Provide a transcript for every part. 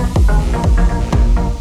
うん。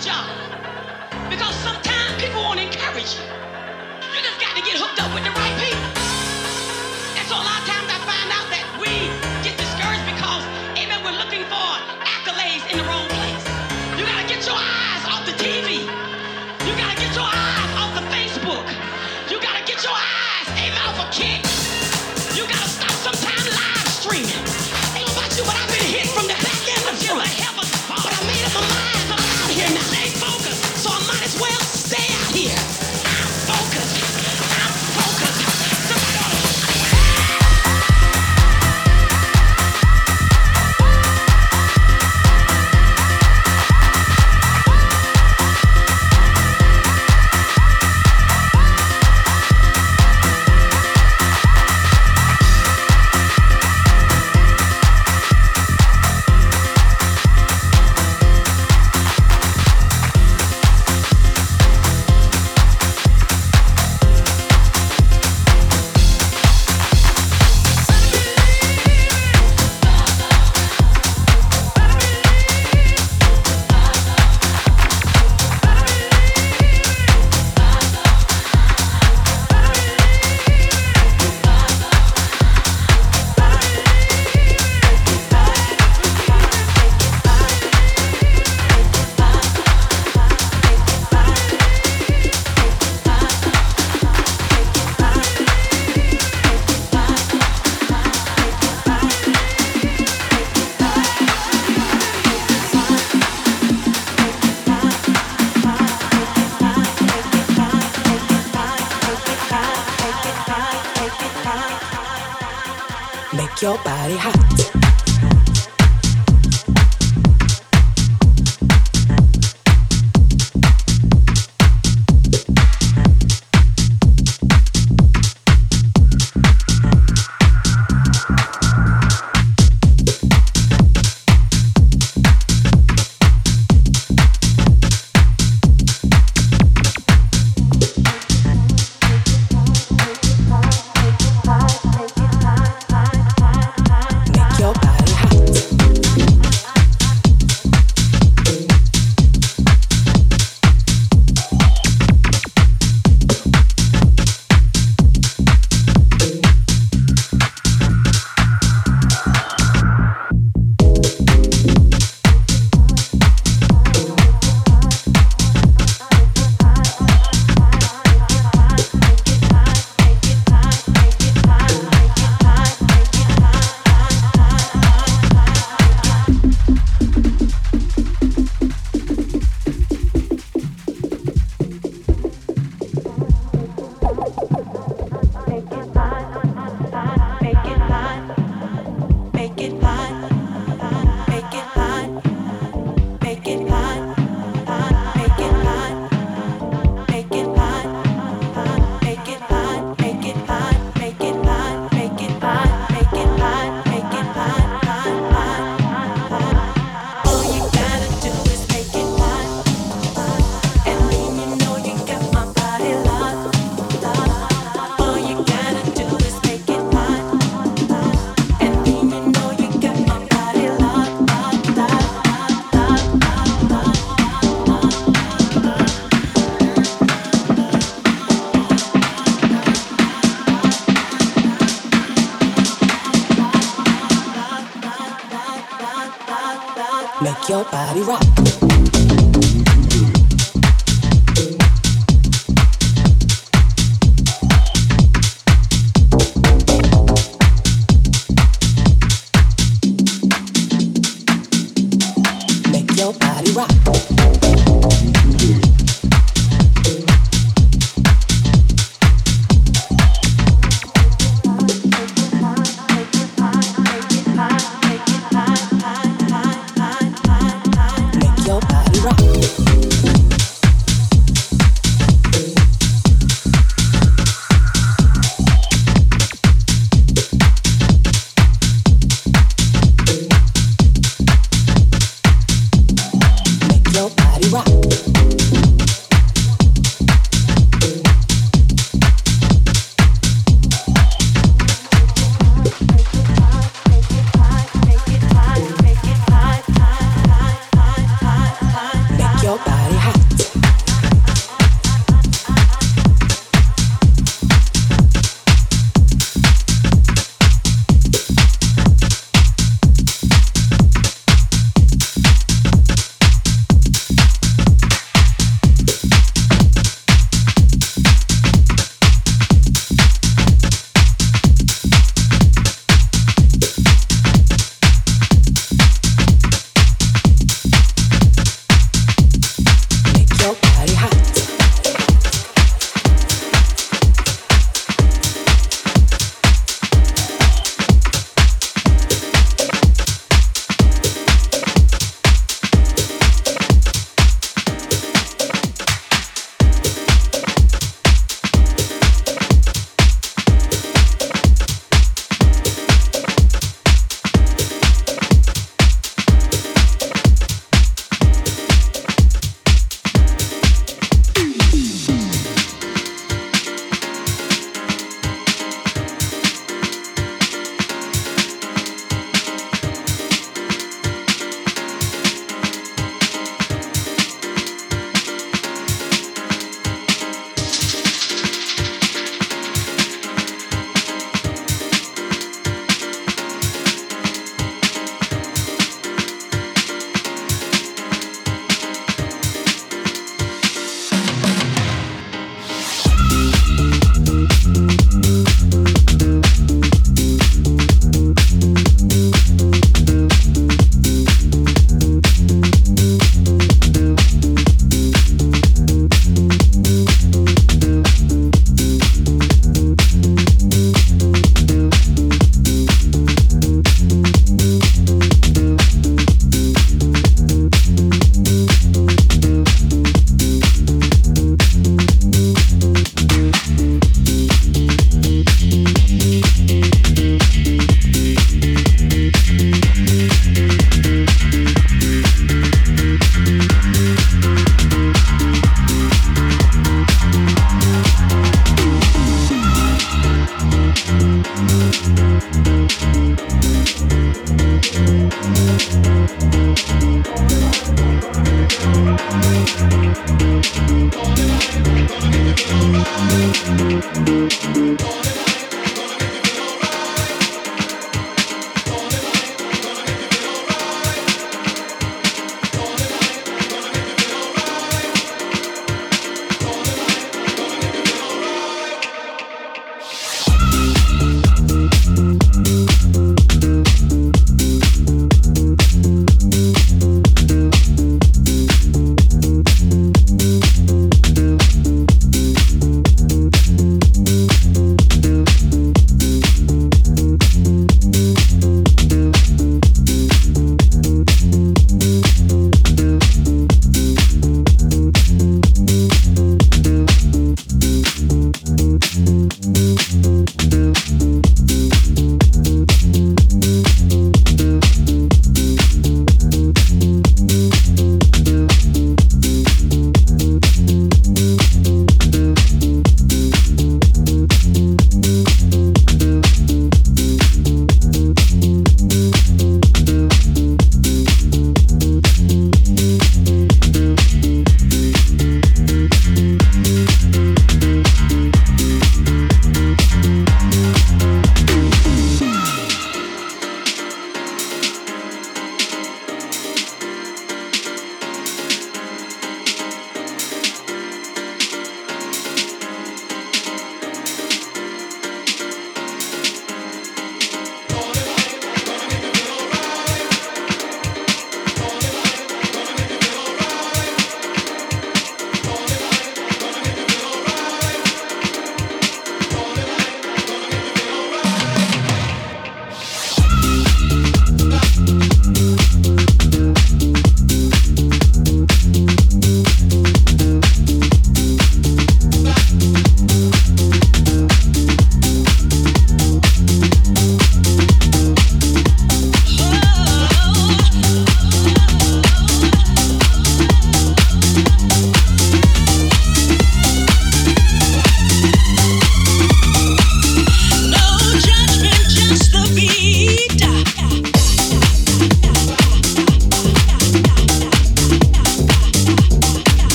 job. Because sometimes people won't encourage you. You just got to get hooked up with the right people.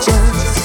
家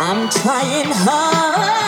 I'm trying hard.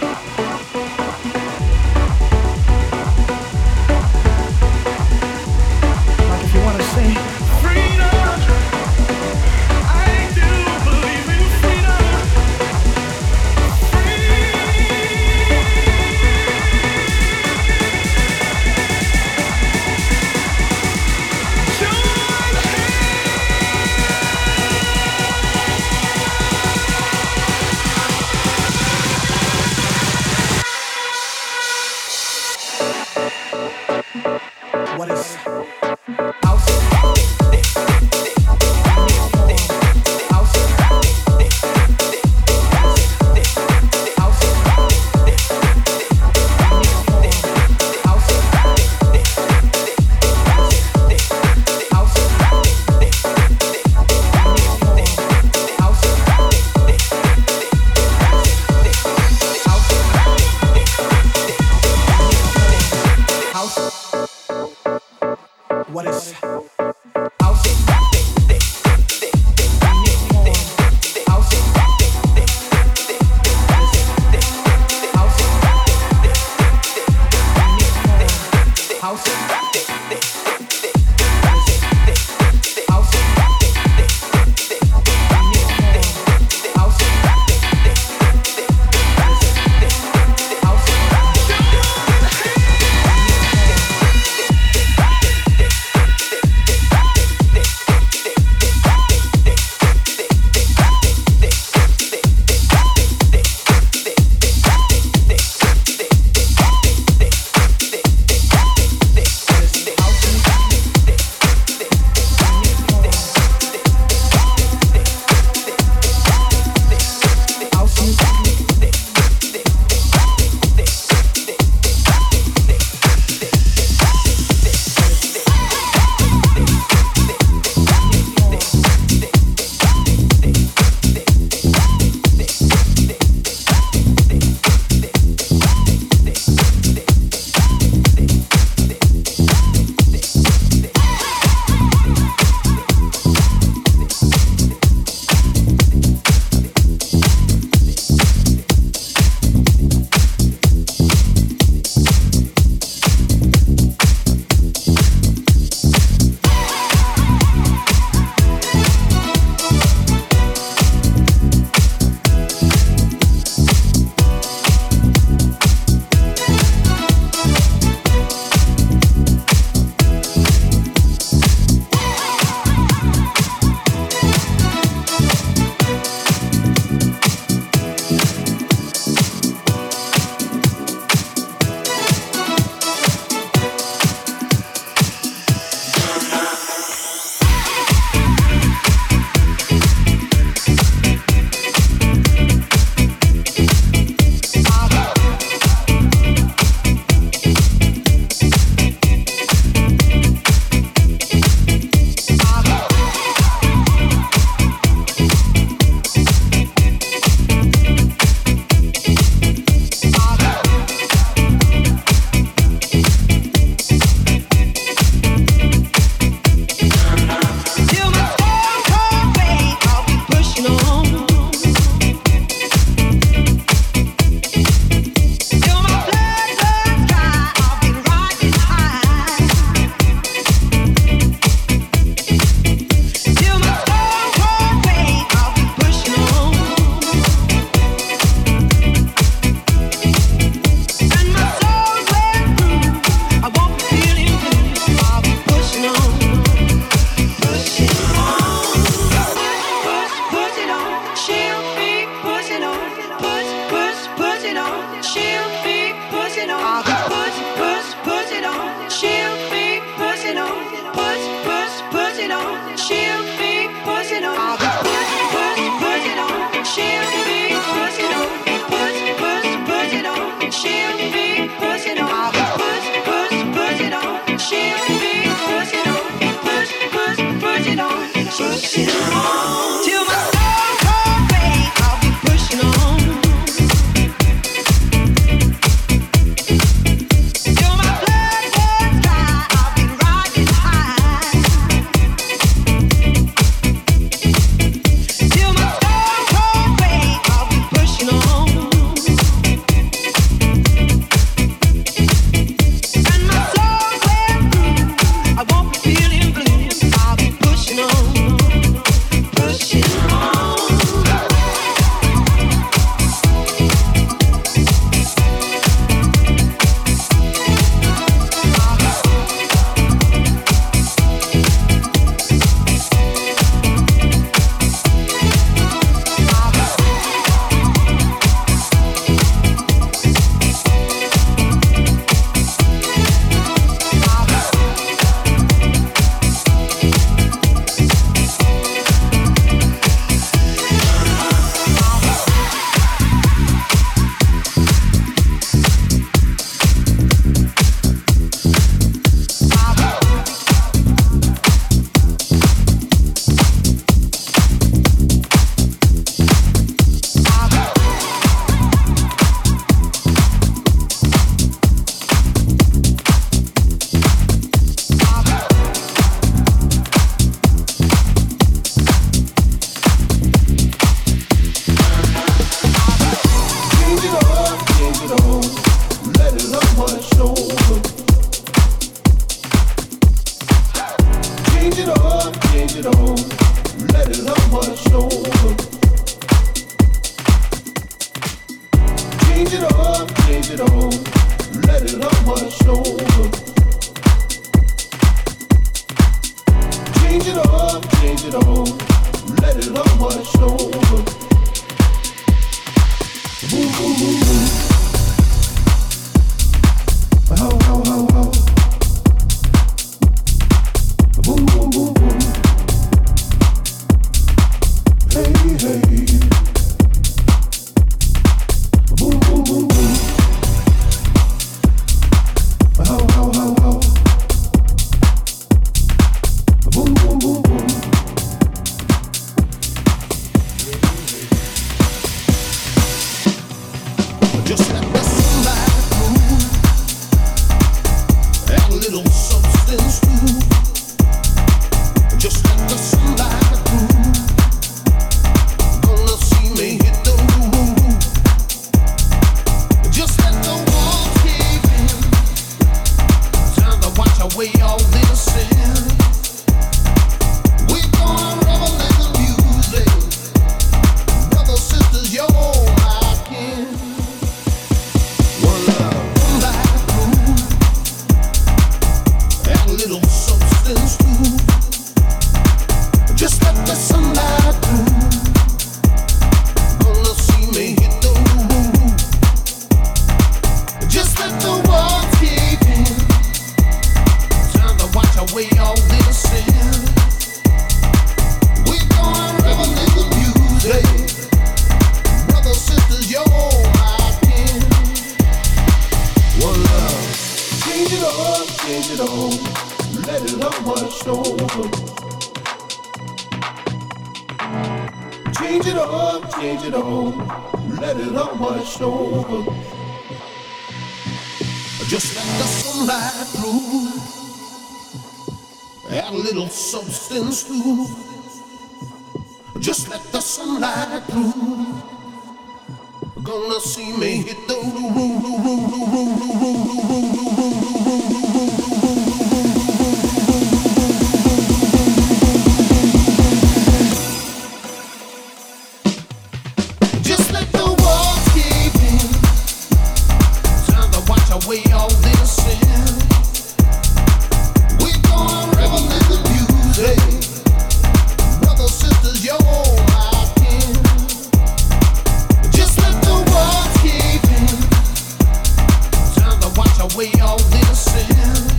we all listen.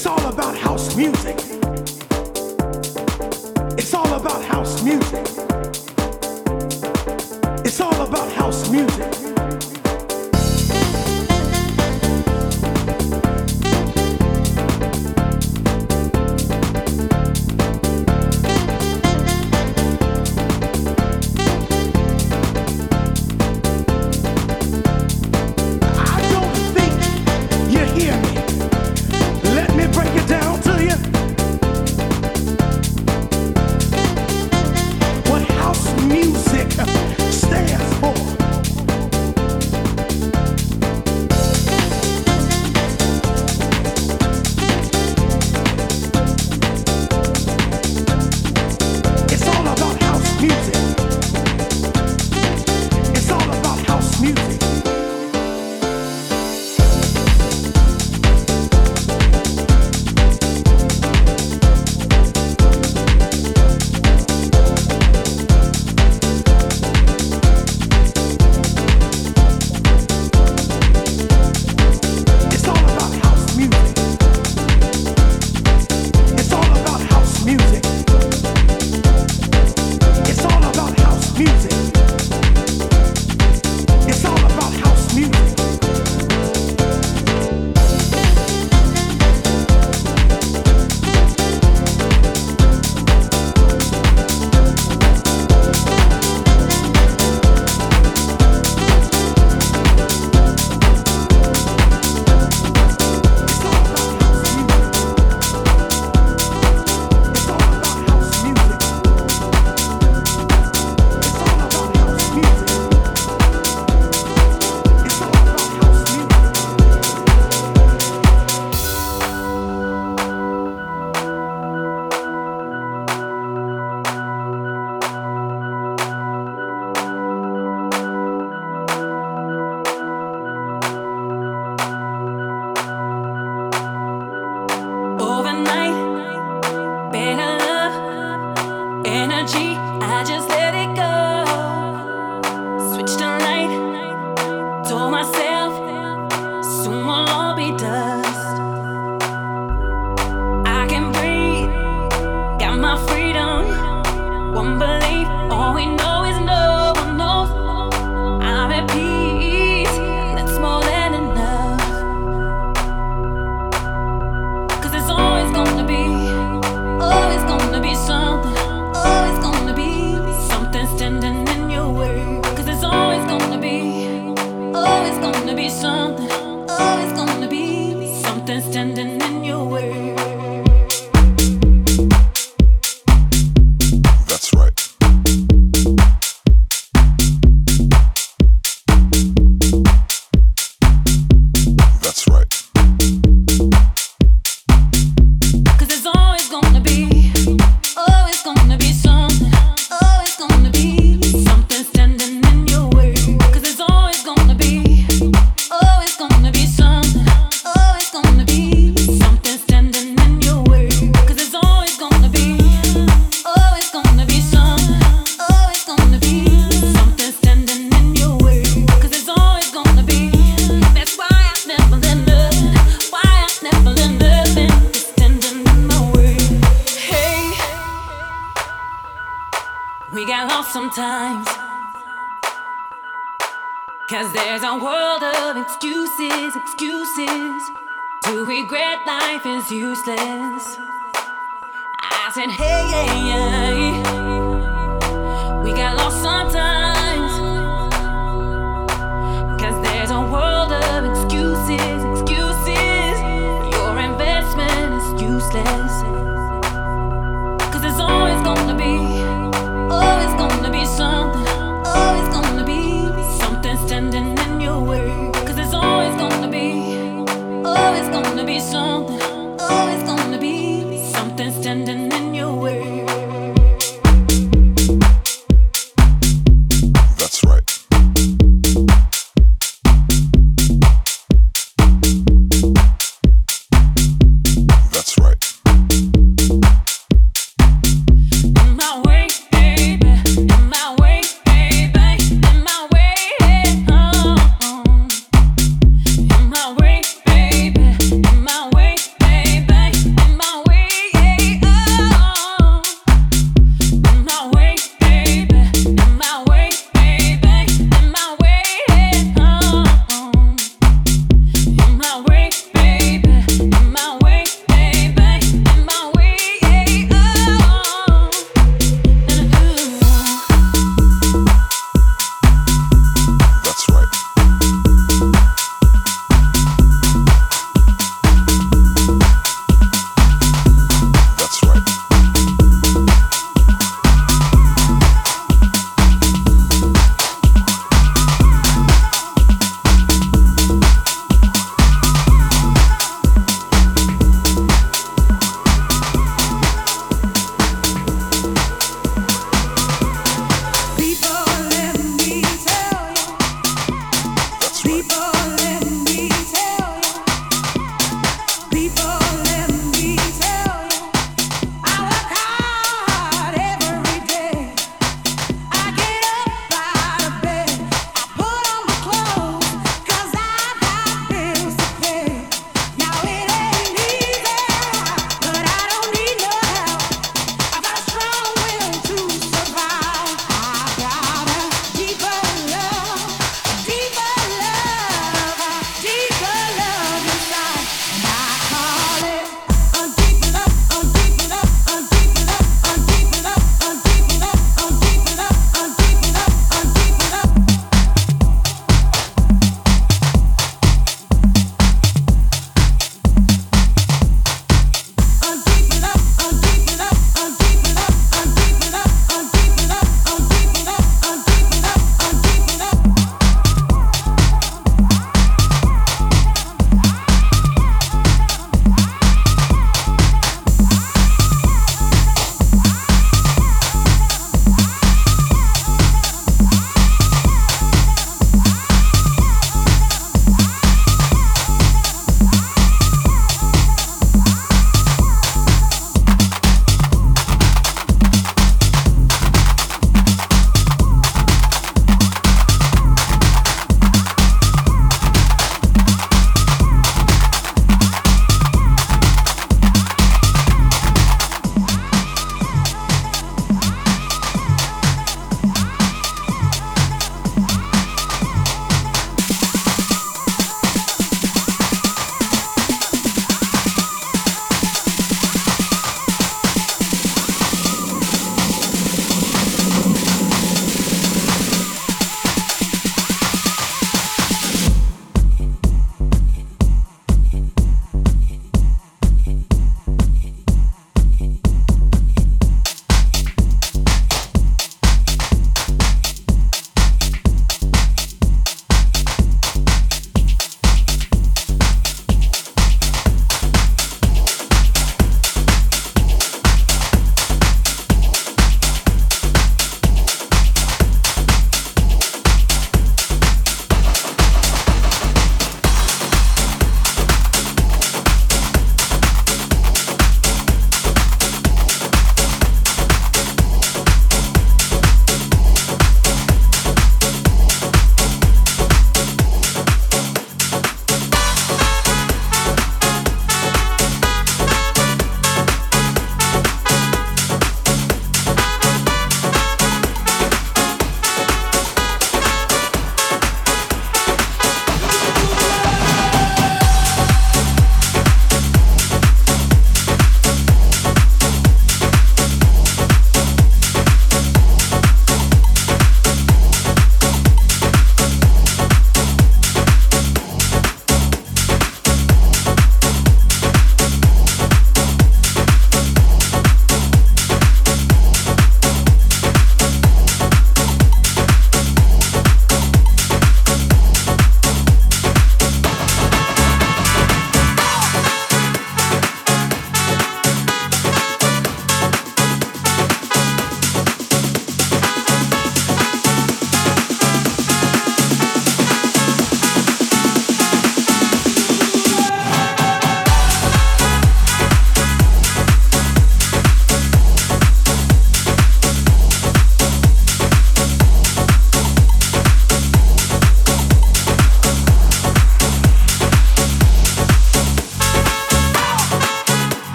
It's all about house music. It's all about house music. It's all about house music.